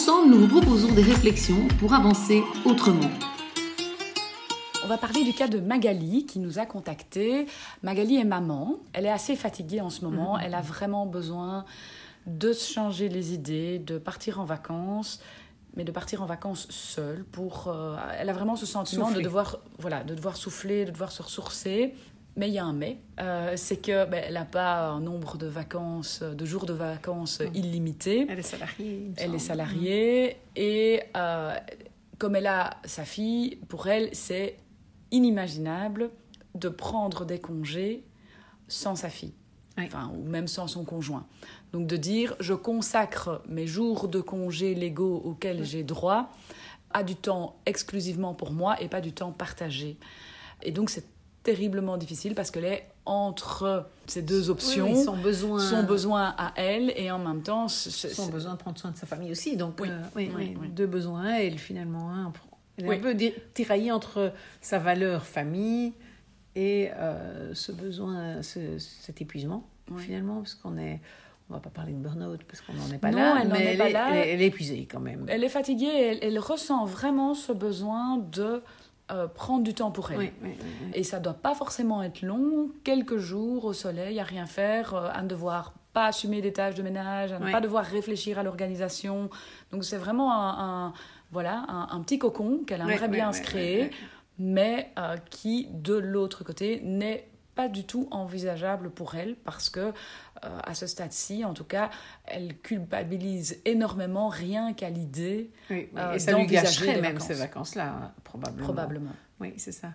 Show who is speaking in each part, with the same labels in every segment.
Speaker 1: Ensemble, nous vous proposons des réflexions pour avancer autrement.
Speaker 2: On va parler du cas de Magali qui nous a contactés. Magali est maman. Elle est assez fatiguée en ce moment. Elle a vraiment besoin de se changer les idées, de partir en vacances mais de partir en vacances seule pour euh, elle a vraiment ce sentiment de devoir voilà de devoir souffler de devoir se ressourcer mais il y a un mais euh, c'est que ben, elle n'a pas un nombre de vacances de jours de vacances illimité
Speaker 1: elle est salariée
Speaker 2: elle est salariée et euh, comme elle a sa fille pour elle c'est inimaginable de prendre des congés sans sa fille. Enfin, ou même sans son conjoint. Donc de dire, je consacre mes jours de congés légaux auxquels j'ai droit à du temps exclusivement pour moi et pas du temps partagé. Et donc c'est terriblement difficile parce qu'elle est entre ces deux options,
Speaker 1: son, besoin...
Speaker 2: son besoin à elle et en même temps
Speaker 1: son besoin de prendre soin de sa famille aussi. Donc oui, euh, deux besoins à elle finalement. Hein. Elle est un peu tiraillée entre sa valeur famille et euh, ce besoin, cet épuisement finalement, parce qu'on est, on va pas parler de burn-out parce qu'on n'en est pas là,
Speaker 2: elle
Speaker 1: mais
Speaker 2: est, pas là.
Speaker 1: Elle, est, épuisée quand même.
Speaker 2: Elle est fatiguée, elle, ressent vraiment ce besoin de euh, prendre du temps pour elle. et ça doit pas forcément être long, quelques jours au soleil, à rien faire, euh, à ne devoir pas assumer des tâches de ménage, à ne pas devoir réfléchir à l'organisation. Donc c'est vraiment un, voilà, un, petit cocon qu'elle aimerait bien se créer mais euh, qui, de l'autre côté, n'est pas du tout envisageable pour elle parce que, euh, à ce stade-ci, en tout cas, elle culpabilise énormément rien qu'à l'idée
Speaker 1: oui, oui. Euh, ça lui gâcherait même ces vacances-là, probablement.
Speaker 2: Probablement.
Speaker 1: Oui, c'est ça.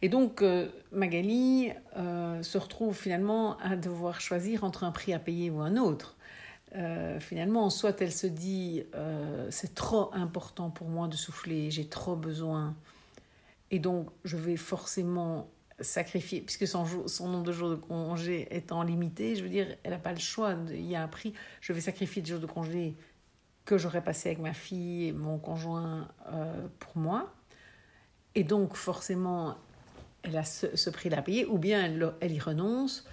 Speaker 1: Et donc, Magali se retrouve finalement à devoir choisir entre un prix à payer ou un autre. finalement, soit elle se dit c'est trop important pour moi de souffler, j'ai trop besoin et donc, je vais forcément sacrifier, puisque son, nombre de jours de congé étant limité, je veux dire, elle n'a pas le choix, il y a un prix, je vais sacrifier des jours de congé que j'aurais passé avec ma fille et mon conjoint euh, pour moi. Et donc, forcément, elle a ce, prix-là à payer, ou bien elle, y renonce,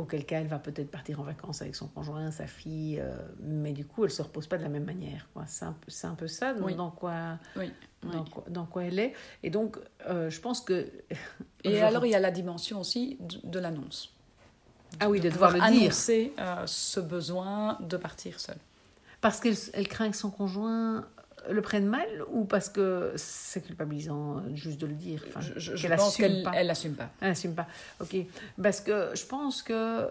Speaker 1: auquel cas elle va peut-être partir en vacances avec son conjoint, sa fille, euh, mais du coup, elle se repose pas de la même manière. C'est un, un, peu ça dans quoi
Speaker 2: oui
Speaker 1: dans, quoi, elle est. Et donc, euh, je pense que...
Speaker 2: Et alors, il y a la dimension aussi de, l'annonce.
Speaker 1: Ah oui, de, devoir, le
Speaker 2: annoncer euh, ce besoin de partir seule.
Speaker 1: Parce qu'elle elle craint que son conjoint le prenne mal ou parce que c'est culpabilisant euh, juste de le dire
Speaker 2: Je, je pense qu'elle l'assume pas.
Speaker 1: Elle l'assume pas. Ok. Parce que je pense que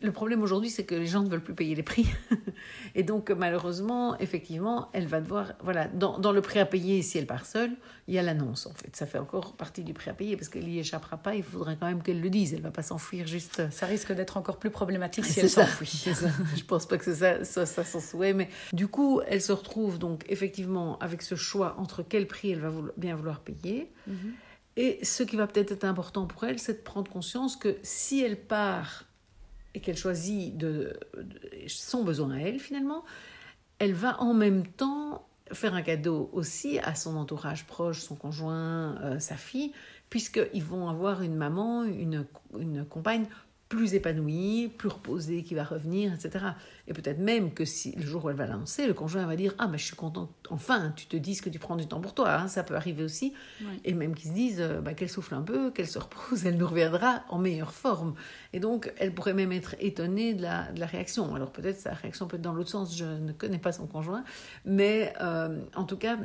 Speaker 1: le problème aujourd'hui, c'est que les gens ne veulent plus payer les prix. et donc, malheureusement, effectivement, elle va devoir. Voilà, dans, dans, le prix à payer, si elle part seule, il y a l'annonce, en fait. Ça fait encore partie du prix à payer parce qu'elle n'y échappera pas. Il faudrait quand même qu'elle le dise. Elle ne va pas s'enfuir juste.
Speaker 2: Ça risque d'être encore plus problématique si elle s'enfuit.
Speaker 1: Je pense pas que ça, ça, ça son souhait. Mais du coup, elle se retrouve donc effectivement avec ce choix entre quel prix elle va bien vouloir payer. Mhm. Et ce qui va peut-être être important pour elle, c'est de prendre conscience que si elle part qu'elle choisit de, son besoin à elle finalement, elle va en même temps faire un cadeau aussi à son entourage proche, son conjoint, euh, sa fille, puisqu'ils vont avoir une maman, une, une compagne plus épanouie, plus reposée, qui va revenir, etc. Et peut-être même que si le jour où elle va lancer, le conjoint va dire Ah, mais je suis contente, enfin, tu te dises que tu prends du temps pour toi, hein, ça peut arriver aussi. Et même qu'ils se disent euh, bah, qu'elle souffle un peu, qu'elle se repose, elle nous reviendra en meilleure forme. Et donc, elle pourrait même être étonnée de la, de la réaction. Alors peut-être sa réaction peut être dans l'autre sens, je ne connais pas son conjoint, mais euh, en tout cas,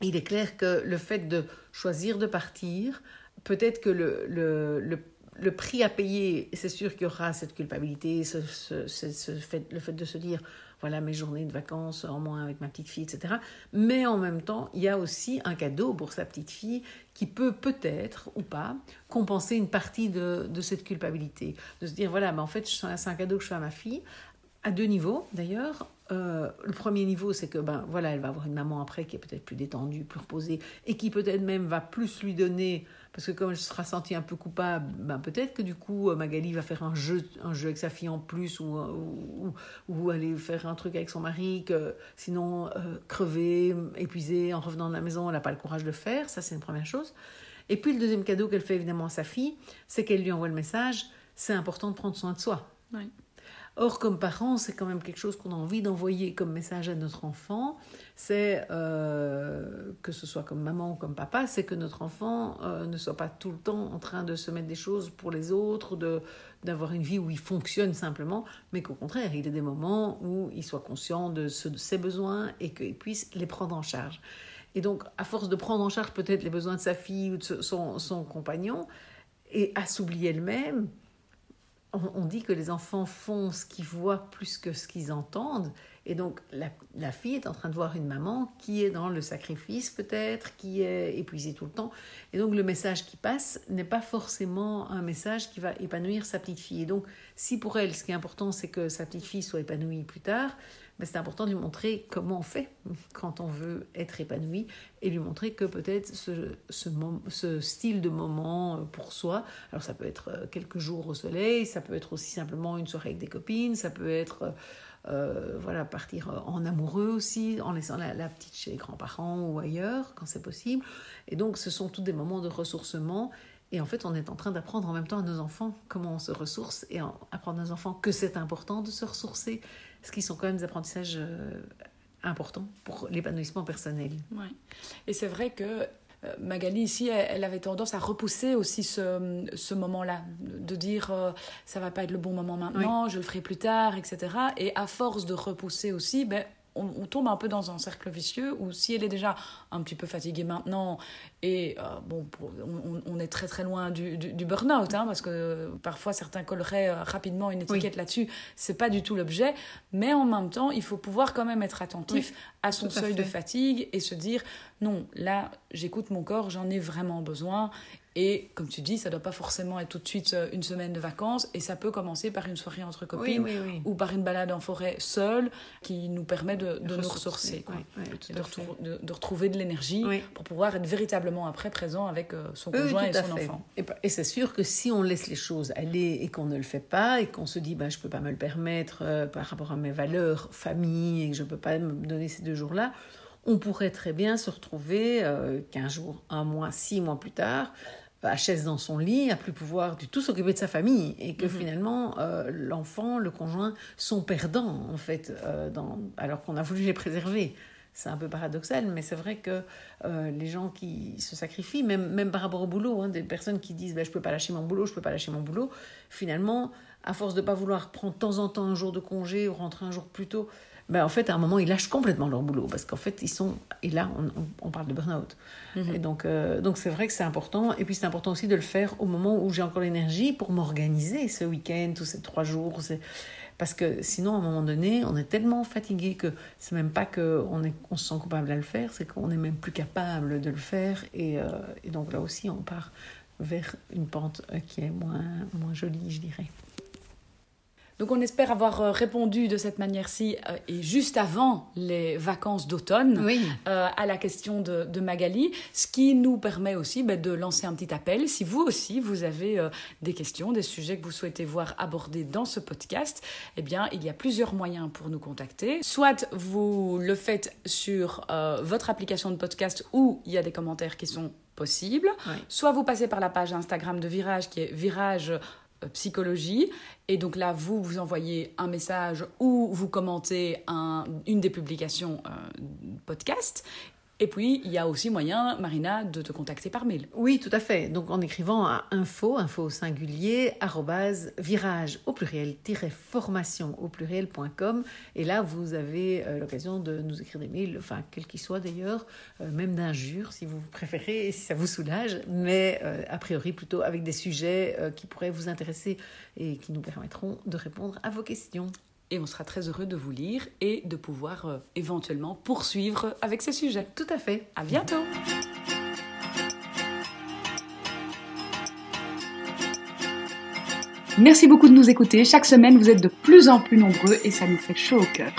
Speaker 1: il est clair que le fait de choisir de partir, peut-être que le, le, le le prix à payer, c'est sûr qu'il y aura cette culpabilité, le fait de se dire, voilà mes journées de vacances en moins avec ma petite fille, etc. Mais en même temps, il y a aussi un cadeau pour sa petite fille qui peut peut-être ou pas compenser une partie de, cette culpabilité. De se dire, voilà, mais en fait, c'est un cadeau que je fais à ma fille. à deux niveaux d'ailleurs. Euh, le premier niveau, c'est que ben voilà, elle va avoir une maman après qui est peut-être plus détendue, plus reposée, et qui peut-être même va plus lui donner, parce que comme elle se sera sentie un peu coupable, ben peut-être que du coup Magali va faire un jeu, un jeu avec sa fille en plus, ou, ou, ou aller faire un truc avec son mari, que sinon euh, crever, épuisée, en revenant de la maison, elle n'a pas le courage de faire. Ça, c'est une première chose. Et puis le deuxième cadeau qu'elle fait évidemment à sa fille, c'est qu'elle lui envoie le message, c'est important de prendre soin de soi. Oui. Or, comme parents, c'est quand même quelque chose qu'on a envie d'envoyer comme message à notre enfant. C'est euh, que ce soit comme maman ou comme papa, c'est que notre enfant euh, ne soit pas tout le temps en train de se mettre des choses pour les autres, de d'avoir une vie où il fonctionne simplement, mais qu'au contraire, il ait des moments où il soit conscient de, de ses besoins et qu'il puisse les prendre en charge. Et donc, à force de prendre en charge peut-être les besoins de sa fille ou de son, son compagnon, et à s'oublier elle-même, on, dit que les enfants font ce qu'ils voient plus que ce qu'ils entendent. Et donc, la, fille est en train de voir une maman qui est dans le sacrifice, peut-être, qui est épuisée tout le temps. Et donc, le message qui passe n'est pas forcément un message qui va épanouir sa petite fille. Et donc, si pour elle, ce qui est important, c'est que sa petite fille soit épanouie plus tard, mais c'est important de lui montrer comment on fait quand on veut être épanoui et lui montrer que peut-être ce, style de moment euh, pour soi, alors ça peut être euh, quelques jours au soleil, ça peut être aussi simplement une soirée avec des copines, ça peut être euh, voilà, partir en amoureux aussi, en laissant la, petite chez les grands-parents ou ailleurs quand c'est possible. Et donc ce sont tous des moments de ressourcement et en fait, on est en train d'apprendre en même temps à nos enfants comment on se ressource et apprendre à nos enfants que c'est important de se ressourcer, ce qui sont quand même des apprentissages euh, importants pour l'épanouissement personnel.
Speaker 2: Ouais. Et c'est vrai que euh, Magali ici, elle, avait tendance à repousser aussi ce, ce moment-là, de dire euh, ça va pas être le bon moment maintenant, je le ferai plus tard, etc. Et à force de repousser aussi, ben, on, tombe un peu dans un cercle vicieux où si elle est déjà un petit peu fatiguée maintenant et euh, bon on, est très très loin du, du, burn-out hein, parce que parfois certains colleraient euh, rapidement une étiquette là-dessus c'est pas du tout l'objet. Mais en même temps il faut pouvoir quand même être attentif à son seuil de fatigue et se dire non là j'écoute mon corps j'en ai vraiment besoin et comme tu dis, ça ne doit pas forcément être tout de suite euh, une semaine de vacances. Et ça peut commencer par une soirée entre copines ou par une balade en forêt seule qui nous permet de, de nous ressourcer. de, retrouver de l'énergie pour pouvoir être véritablement après présent avec euh, son conjoint et son enfant.
Speaker 1: Et, c'est sûr que si on laisse les choses aller et qu'on ne le fait pas et qu'on se dit ben, je ne peux pas me le permettre euh, par rapport à mes valeurs, famille, et que je ne peux pas me donner ces deux jours-là, on pourrait très bien se retrouver euh, 15 jours, un mois, six mois plus tard à chaise dans son lit, à plus pouvoir du tout s'occuper de sa famille, et que mhm. finalement euh, l'enfant, le conjoint sont perdants en fait, euh, dans, alors qu'on a voulu les préserver. C'est un peu paradoxal, mais c'est vrai que euh, les gens qui se sacrifient, même, même par rapport au boulot, hein, des personnes qui disent bah, je peux pas lâcher mon boulot, je peux pas lâcher mon boulot, finalement, à force de pas vouloir prendre de temps en temps un jour de congé ou rentrer un jour plus tôt, ben, en fait, à un moment, ils lâchent complètement leur boulot parce qu'en fait, ils sont. Et là, on, parle de burn-out. Mhm. Et donc, euh, donc c'est vrai que c'est important. Et puis, c'est important aussi de le faire au moment où j'ai encore l'énergie pour m'organiser ce week-end, tous ces trois jours. Parce que sinon, à un moment donné, on est tellement fatigué que c'est même pas qu'on on se sent coupable à le faire, c'est qu'on n'est même plus capable de le faire. Et, euh, et donc là aussi, on part vers une pente euh, qui est moins, moins jolie, je dirais.
Speaker 2: Donc on espère avoir euh, répondu de cette manière-ci euh, et juste avant les vacances d'automne euh, à la question de, Magali, ce qui nous permet aussi bah, de lancer un petit appel. Si vous aussi vous avez des questions, des sujets que vous souhaitez voir abordés dans ce podcast, eh bien il y a plusieurs moyens pour nous contacter. Soit vous le faites sur votre application de podcast où il y a des commentaires qui sont possibles, soit vous passez par la page Instagram de Virage qui est Virage psychologie. Et donc là, vous, vous envoyez un message ou vous commentez un, une des publications euh, podcast. Et puis, il y a aussi moyen, Marina, de te contacter par mail.
Speaker 1: Oui, tout à fait. Donc, en écrivant à info, info singulier, arrobase, virage au pluriel, formation au pluriel.com. Et là, vous avez euh, l'occasion de nous écrire des mails, enfin, quels qu'ils soient d'ailleurs, euh, même d'injures, si vous préférez, et si ça vous soulage, mais euh, a priori plutôt avec des sujets qui pourraient vous intéresser et qui nous permettront de répondre à vos questions
Speaker 2: et on sera très heureux de vous lire et de pouvoir euh, éventuellement poursuivre avec ces sujets.
Speaker 1: Tout à fait.
Speaker 2: À bientôt. Merci beaucoup de nous écouter. Chaque semaine, vous êtes de plus en plus nombreux et ça nous fait chaud au cœur.